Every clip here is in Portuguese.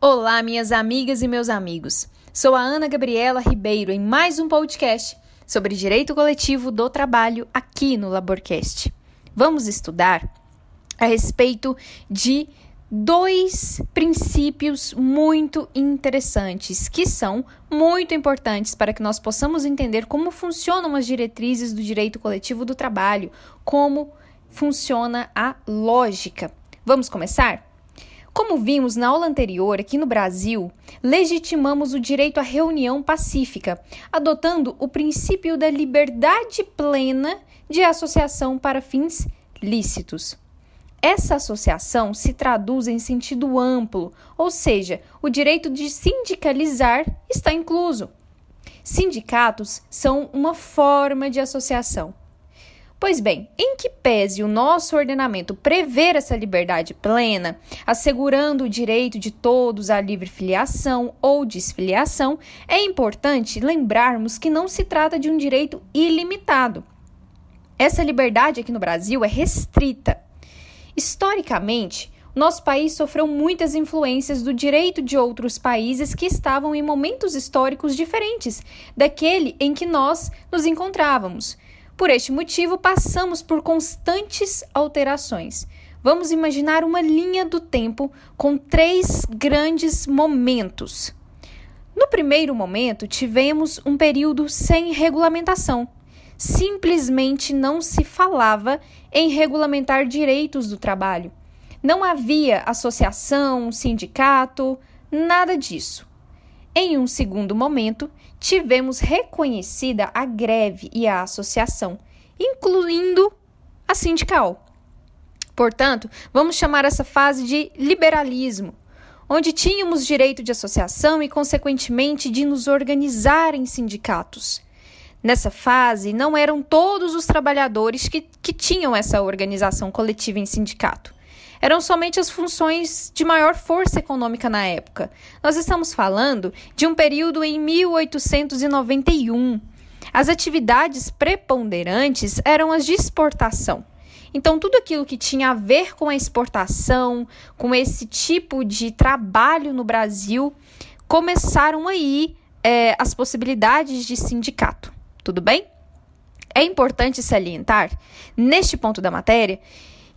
Olá, minhas amigas e meus amigos. Sou a Ana Gabriela Ribeiro em mais um podcast sobre direito coletivo do trabalho aqui no Laborcast. Vamos estudar a respeito de dois princípios muito interessantes que são muito importantes para que nós possamos entender como funcionam as diretrizes do direito coletivo do trabalho, como funciona a lógica. Vamos começar? Como vimos na aula anterior, aqui no Brasil, legitimamos o direito à reunião pacífica, adotando o princípio da liberdade plena de associação para fins lícitos. Essa associação se traduz em sentido amplo, ou seja, o direito de sindicalizar está incluso. Sindicatos são uma forma de associação. Pois bem, em que pese o nosso ordenamento prever essa liberdade plena, assegurando o direito de todos à livre filiação ou desfiliação, é importante lembrarmos que não se trata de um direito ilimitado. Essa liberdade aqui no Brasil é restrita. Historicamente, nosso país sofreu muitas influências do direito de outros países que estavam em momentos históricos diferentes daquele em que nós nos encontrávamos. Por este motivo, passamos por constantes alterações. Vamos imaginar uma linha do tempo com três grandes momentos. No primeiro momento, tivemos um período sem regulamentação. Simplesmente não se falava em regulamentar direitos do trabalho. Não havia associação, sindicato, nada disso. Em um segundo momento, tivemos reconhecida a greve e a associação, incluindo a sindical. Portanto, vamos chamar essa fase de liberalismo, onde tínhamos direito de associação e, consequentemente, de nos organizar em sindicatos. Nessa fase, não eram todos os trabalhadores que, que tinham essa organização coletiva em sindicato eram somente as funções de maior força econômica na época. Nós estamos falando de um período em 1891. As atividades preponderantes eram as de exportação. Então, tudo aquilo que tinha a ver com a exportação, com esse tipo de trabalho no Brasil, começaram aí é, as possibilidades de sindicato. Tudo bem? É importante salientar, neste ponto da matéria,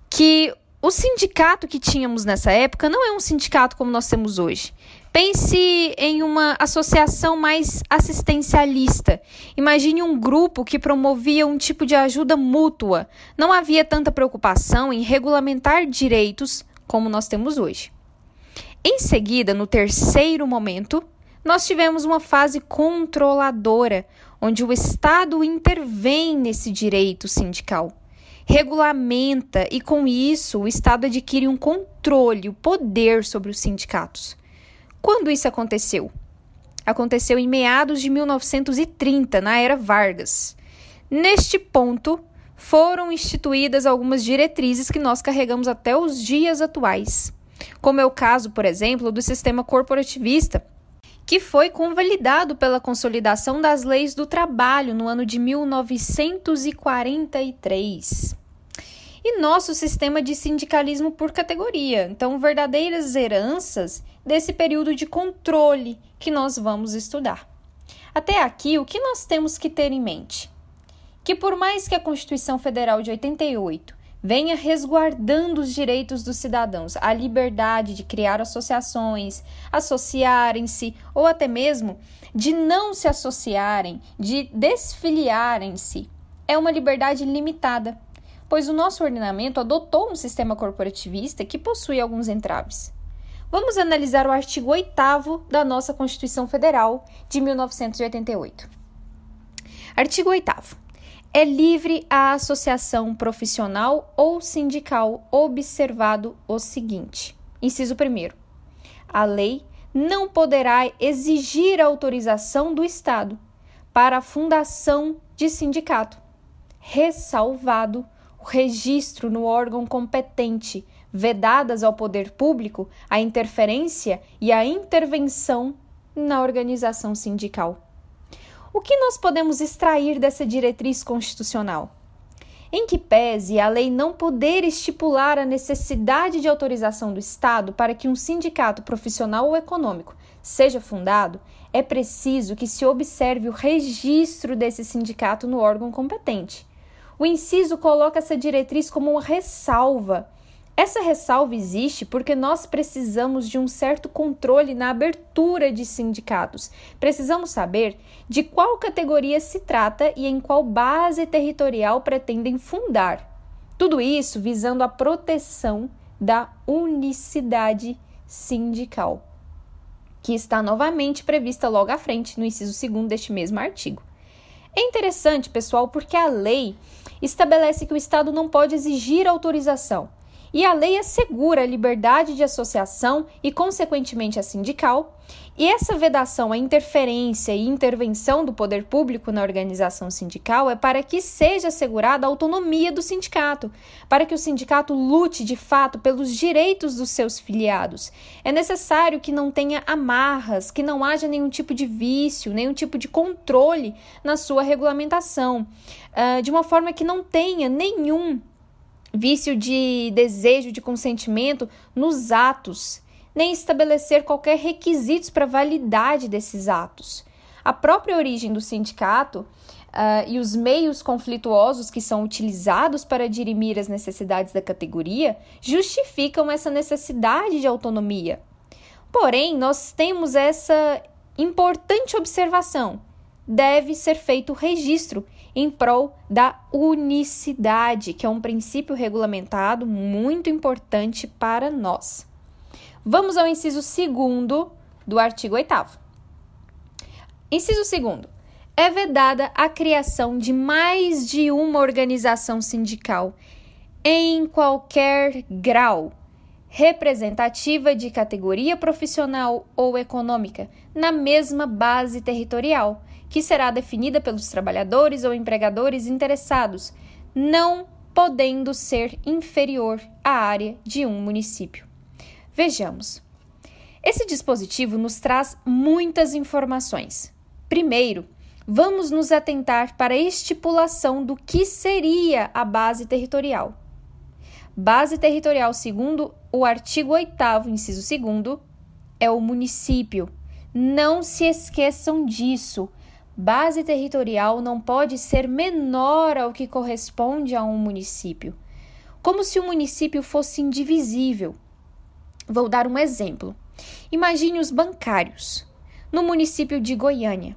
que o sindicato que tínhamos nessa época não é um sindicato como nós temos hoje. Pense em uma associação mais assistencialista. Imagine um grupo que promovia um tipo de ajuda mútua. Não havia tanta preocupação em regulamentar direitos como nós temos hoje. Em seguida, no terceiro momento, nós tivemos uma fase controladora, onde o Estado intervém nesse direito sindical regulamenta e, com isso, o Estado adquire um controle, o poder sobre os sindicatos. Quando isso aconteceu? Aconteceu em meados de 1930, na era Vargas. Neste ponto, foram instituídas algumas diretrizes que nós carregamos até os dias atuais, como é o caso, por exemplo, do sistema corporativista, que foi convalidado pela consolidação das leis do trabalho no ano de 1943 e nosso sistema de sindicalismo por categoria. Então, verdadeiras heranças desse período de controle que nós vamos estudar. Até aqui, o que nós temos que ter em mente? Que por mais que a Constituição Federal de 88 venha resguardando os direitos dos cidadãos, a liberdade de criar associações, associarem-se ou até mesmo de não se associarem, de desfiliarem-se, é uma liberdade limitada pois o nosso ordenamento adotou um sistema corporativista que possui alguns entraves. Vamos analisar o artigo 8 da nossa Constituição Federal de 1988. Artigo 8. É livre a associação profissional ou sindical, observado o seguinte: inciso 1. A lei não poderá exigir autorização do Estado para a fundação de sindicato, ressalvado o registro no órgão competente, vedadas ao poder público a interferência e a intervenção na organização sindical. O que nós podemos extrair dessa diretriz constitucional? Em que pese a lei não poder estipular a necessidade de autorização do Estado para que um sindicato profissional ou econômico seja fundado, é preciso que se observe o registro desse sindicato no órgão competente. O inciso coloca essa diretriz como uma ressalva essa ressalva existe porque nós precisamos de um certo controle na abertura de sindicatos. Precisamos saber de qual categoria se trata e em qual base territorial pretendem fundar. Tudo isso visando a proteção da unicidade sindical, que está novamente prevista logo à frente no inciso 2 deste mesmo artigo. É interessante, pessoal, porque a lei estabelece que o Estado não pode exigir autorização e a lei assegura a liberdade de associação e, consequentemente, a sindical, e essa vedação à interferência e intervenção do poder público na organização sindical é para que seja assegurada a autonomia do sindicato, para que o sindicato lute de fato pelos direitos dos seus filiados. É necessário que não tenha amarras, que não haja nenhum tipo de vício, nenhum tipo de controle na sua regulamentação, uh, de uma forma que não tenha nenhum vício de desejo de consentimento nos atos, nem estabelecer qualquer requisitos para validade desses atos. A própria origem do sindicato uh, e os meios conflituosos que são utilizados para dirimir as necessidades da categoria justificam essa necessidade de autonomia. Porém, nós temos essa importante observação: deve ser feito registro em prol da unicidade, que é um princípio regulamentado muito importante para nós. Vamos ao inciso segundo do artigo 8. Inciso segundo. É vedada a criação de mais de uma organização sindical em qualquer grau representativa de categoria profissional ou econômica na mesma base territorial que será definida pelos trabalhadores ou empregadores interessados, não podendo ser inferior à área de um município. Vejamos. Esse dispositivo nos traz muitas informações. Primeiro, vamos nos atentar para a estipulação do que seria a base territorial. Base territorial, segundo o artigo 8, inciso 2, é o município. Não se esqueçam disso base territorial não pode ser menor ao que corresponde a um município, como se o município fosse indivisível. Vou dar um exemplo. Imagine os bancários no município de Goiânia.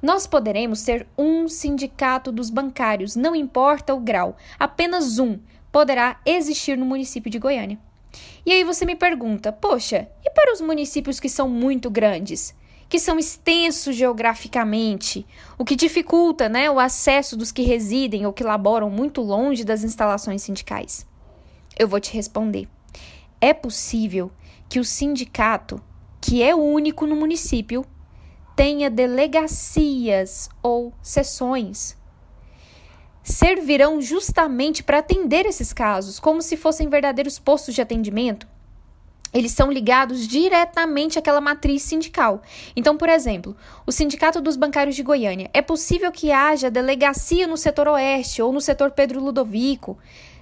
Nós poderemos ter um sindicato dos bancários, não importa o grau, apenas um poderá existir no município de Goiânia. E aí você me pergunta: poxa, e para os municípios que são muito grandes? Que são extensos geograficamente, o que dificulta né, o acesso dos que residem ou que laboram muito longe das instalações sindicais? Eu vou te responder. É possível que o sindicato, que é único no município, tenha delegacias ou sessões. Servirão justamente para atender esses casos, como se fossem verdadeiros postos de atendimento eles são ligados diretamente àquela matriz sindical. Então, por exemplo, o Sindicato dos Bancários de Goiânia, é possível que haja delegacia no setor oeste ou no setor Pedro Ludovico.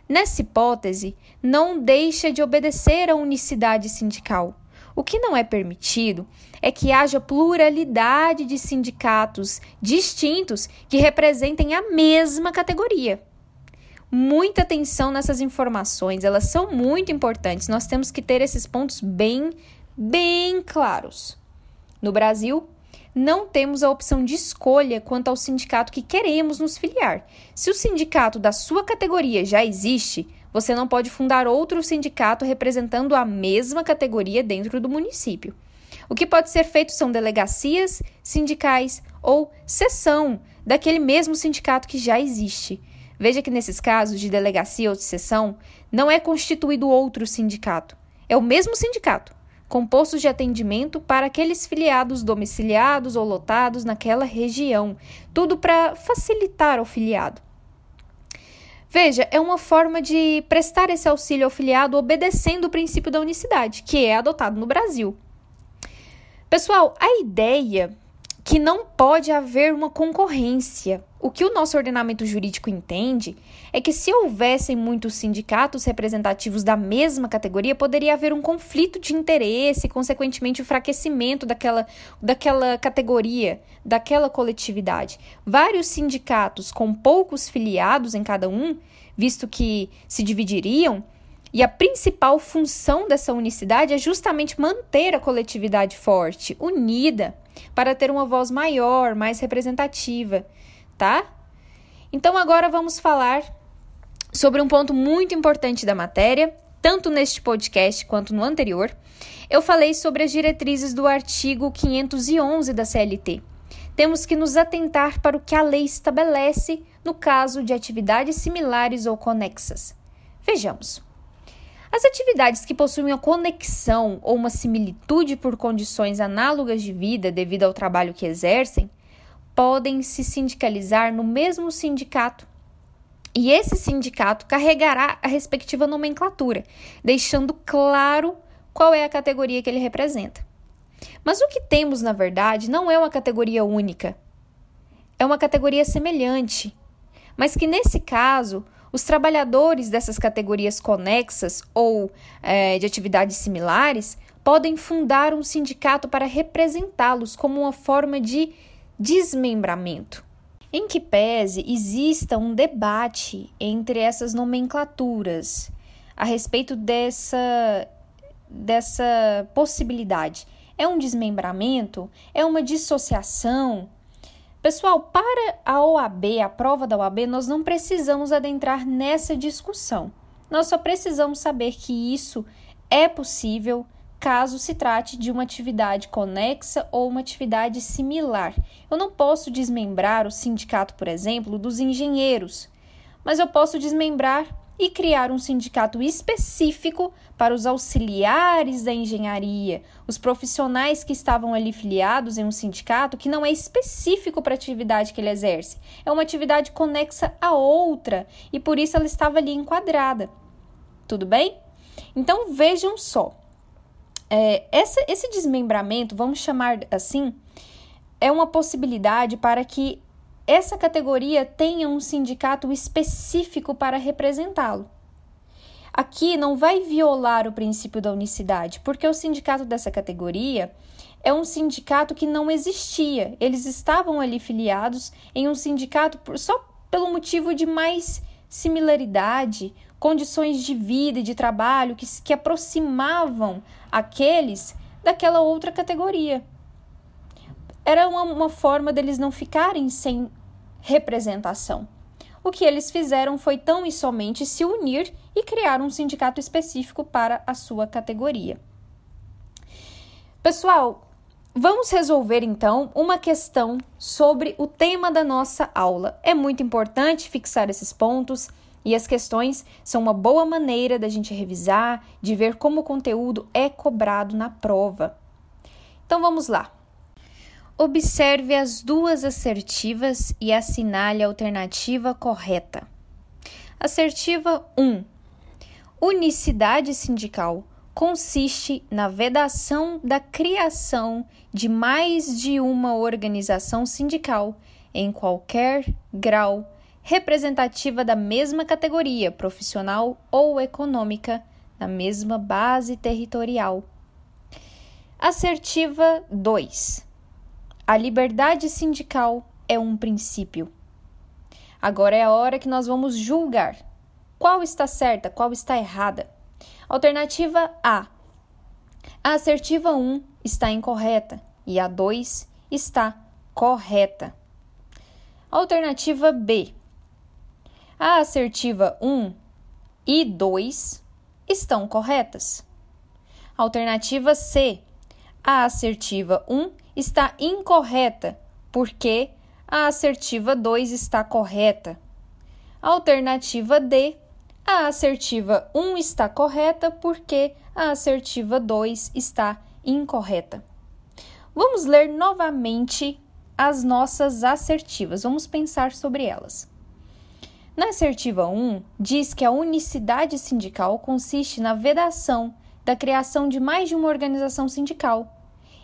Nessa hipótese, não deixa de obedecer à unicidade sindical. O que não é permitido é que haja pluralidade de sindicatos distintos que representem a mesma categoria muita atenção nessas informações, elas são muito importantes. Nós temos que ter esses pontos bem, bem claros. No Brasil, não temos a opção de escolha quanto ao sindicato que queremos nos filiar. Se o sindicato da sua categoria já existe, você não pode fundar outro sindicato representando a mesma categoria dentro do município. O que pode ser feito são delegacias sindicais ou sessão daquele mesmo sindicato que já existe. Veja que nesses casos de delegacia ou de sessão, não é constituído outro sindicato. É o mesmo sindicato, com postos de atendimento para aqueles filiados domiciliados ou lotados naquela região. Tudo para facilitar ao filiado. Veja, é uma forma de prestar esse auxílio ao filiado obedecendo o princípio da unicidade, que é adotado no Brasil. Pessoal, a ideia que não pode haver uma concorrência. O que o nosso ordenamento jurídico entende é que se houvessem muitos sindicatos representativos da mesma categoria, poderia haver um conflito de interesse e, consequentemente, o enfraquecimento daquela, daquela categoria, daquela coletividade. Vários sindicatos com poucos filiados em cada um, visto que se dividiriam, e a principal função dessa unicidade é justamente manter a coletividade forte, unida, para ter uma voz maior, mais representativa, tá? Então agora vamos falar sobre um ponto muito importante da matéria, tanto neste podcast quanto no anterior. Eu falei sobre as diretrizes do artigo 511 da CLT. Temos que nos atentar para o que a lei estabelece no caso de atividades similares ou conexas. Vejamos. As atividades que possuem uma conexão ou uma similitude por condições análogas de vida devido ao trabalho que exercem podem se sindicalizar no mesmo sindicato. E esse sindicato carregará a respectiva nomenclatura, deixando claro qual é a categoria que ele representa. Mas o que temos, na verdade, não é uma categoria única. É uma categoria semelhante, mas que nesse caso os trabalhadores dessas categorias conexas ou é, de atividades similares podem fundar um sindicato para representá-los como uma forma de desmembramento. Em que pese exista um debate entre essas nomenclaturas a respeito dessa, dessa possibilidade. É um desmembramento? É uma dissociação? Pessoal, para a OAB, a prova da OAB, nós não precisamos adentrar nessa discussão. Nós só precisamos saber que isso é possível caso se trate de uma atividade conexa ou uma atividade similar. Eu não posso desmembrar o sindicato, por exemplo, dos engenheiros, mas eu posso desmembrar e criar um sindicato específico para os auxiliares da engenharia, os profissionais que estavam ali filiados em um sindicato que não é específico para a atividade que ele exerce, é uma atividade conexa a outra e por isso ela estava ali enquadrada. Tudo bem? Então vejam só. É, essa, esse desmembramento, vamos chamar assim, é uma possibilidade para que essa categoria tenha um sindicato específico para representá-lo. Aqui não vai violar o princípio da unicidade, porque o sindicato dessa categoria é um sindicato que não existia. Eles estavam ali filiados em um sindicato só pelo motivo de mais similaridade, condições de vida e de trabalho que, que aproximavam aqueles daquela outra categoria. Era uma, uma forma deles não ficarem sem representação. O que eles fizeram foi tão e somente se unir e criar um sindicato específico para a sua categoria. Pessoal, vamos resolver então uma questão sobre o tema da nossa aula. É muito importante fixar esses pontos e as questões são uma boa maneira da gente revisar, de ver como o conteúdo é cobrado na prova. Então vamos lá. Observe as duas assertivas e assinale a alternativa correta. Assertiva 1. Unicidade sindical consiste na vedação da criação de mais de uma organização sindical em qualquer grau representativa da mesma categoria profissional ou econômica, na mesma base territorial. Assertiva 2 a liberdade sindical é um princípio. Agora é a hora que nós vamos julgar qual está certa, qual está errada. Alternativa A. A assertiva 1 está incorreta e a 2 está correta. Alternativa B. A assertiva 1 e 2 estão corretas. Alternativa C. A assertiva 1 está incorreta, porque a assertiva 2 está correta. Alternativa D, a assertiva 1 está correta porque a assertiva 2 está incorreta. Vamos ler novamente as nossas assertivas, vamos pensar sobre elas. Na assertiva 1, diz que a unicidade sindical consiste na vedação da criação de mais de uma organização sindical,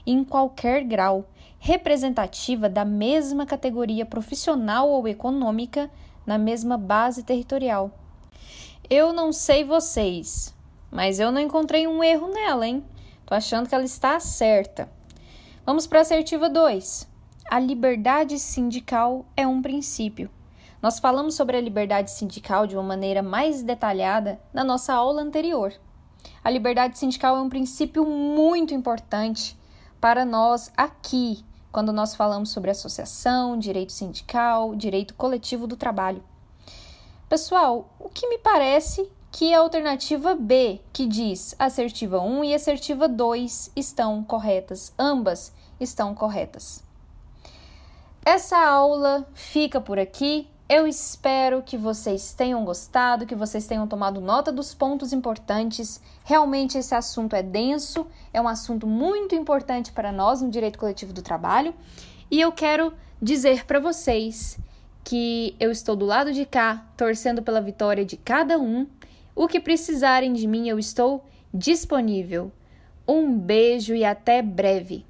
em qualquer grau, representativa da mesma categoria profissional ou econômica, na mesma base territorial. Eu não sei vocês, mas eu não encontrei um erro nela, hein? Tô achando que ela está certa. Vamos para a assertiva 2. A liberdade sindical é um princípio. Nós falamos sobre a liberdade sindical de uma maneira mais detalhada na nossa aula anterior. A liberdade sindical é um princípio muito importante para nós aqui, quando nós falamos sobre associação, direito sindical, direito coletivo do trabalho. Pessoal, o que me parece que a alternativa B, que diz assertiva 1 e assertiva 2 estão corretas, ambas estão corretas. Essa aula fica por aqui. Eu espero que vocês tenham gostado, que vocês tenham tomado nota dos pontos importantes. Realmente esse assunto é denso, é um assunto muito importante para nós no direito coletivo do trabalho, e eu quero dizer para vocês que eu estou do lado de cá, torcendo pela vitória de cada um. O que precisarem de mim, eu estou disponível. Um beijo e até breve.